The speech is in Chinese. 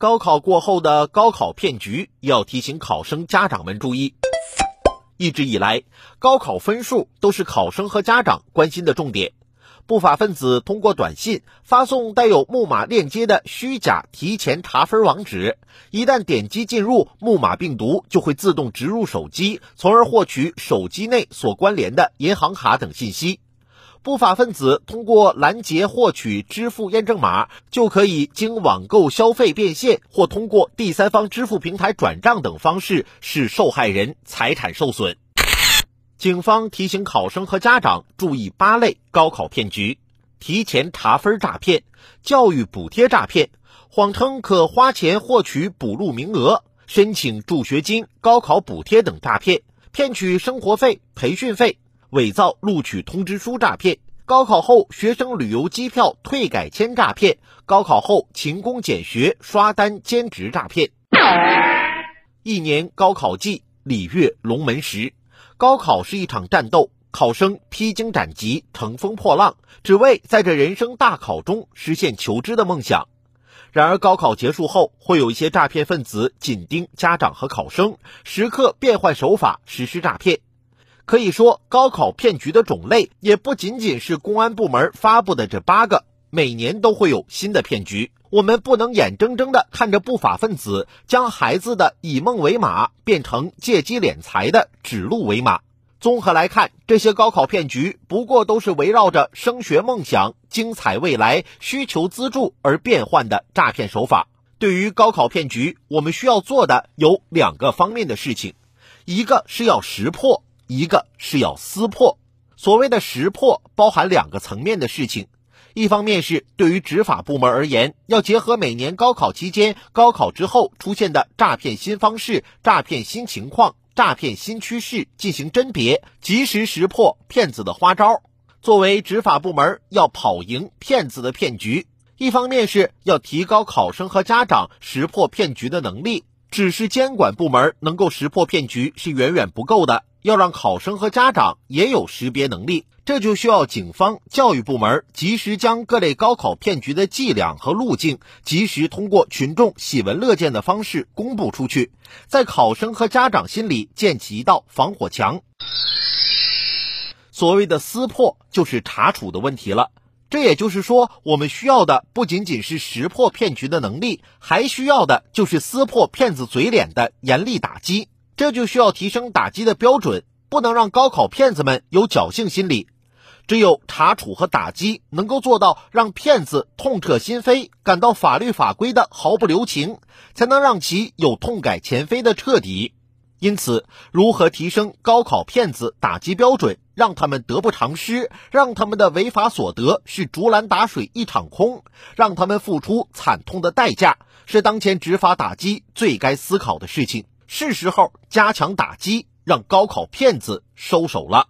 高考过后的高考骗局，要提醒考生家长们注意。一直以来，高考分数都是考生和家长关心的重点。不法分子通过短信发送带有木马链接的虚假提前查分网址，一旦点击进入，木马病毒就会自动植入手机，从而获取手机内所关联的银行卡等信息。不法分子通过拦截获取支付验证码，就可以经网购消费变现，或通过第三方支付平台转账等方式，使受害人财产受损。警方提醒考生和家长注意八类高考骗局：提前查分诈骗、教育补贴诈骗、谎称可花钱获取补录名额、申请助学金、高考补贴等诈骗；骗取生活费、培训费、伪造录取通知书诈骗；高考后学生旅游机票退改签诈骗；高考后勤工俭学刷单兼职诈骗。一年高考季，礼乐龙门石。高考是一场战斗，考生披荆斩棘、乘风破浪，只为在这人生大考中实现求知的梦想。然而，高考结束后，会有一些诈骗分子紧盯家长和考生，时刻变换手法实施诈骗。可以说，高考骗局的种类也不仅仅是公安部门发布的这八个，每年都会有新的骗局。我们不能眼睁睁地看着不法分子将孩子的以梦为马变成借机敛财的指鹿为马。综合来看，这些高考骗局不过都是围绕着升学梦想、精彩未来、需求资助而变换的诈骗手法。对于高考骗局，我们需要做的有两个方面的事情：一个是要识破，一个是要撕破。所谓的识破，包含两个层面的事情。一方面是对于执法部门而言，要结合每年高考期间、高考之后出现的诈骗新方式、诈骗新情况、诈骗新趋势进行甄别，及时识破骗子的花招。作为执法部门，要跑赢骗子的骗局。一方面是要提高考生和家长识破骗局的能力。只是监管部门能够识破骗局是远远不够的，要让考生和家长也有识别能力。这就需要警方、教育部门及时将各类高考骗局的伎俩和路径，及时通过群众喜闻乐见的方式公布出去，在考生和家长心里建起一道防火墙。所谓的撕破，就是查处的问题了。这也就是说，我们需要的不仅仅是识破骗局的能力，还需要的就是撕破骗子嘴脸的严厉打击。这就需要提升打击的标准，不能让高考骗子们有侥幸心理。只有查处和打击能够做到让骗子痛彻心扉，感到法律法规的毫不留情，才能让其有痛改前非的彻底。因此，如何提升高考骗子打击标准，让他们得不偿失，让他们的违法所得是竹篮打水一场空，让他们付出惨痛的代价，是当前执法打击最该思考的事情。是时候加强打击，让高考骗子收手了。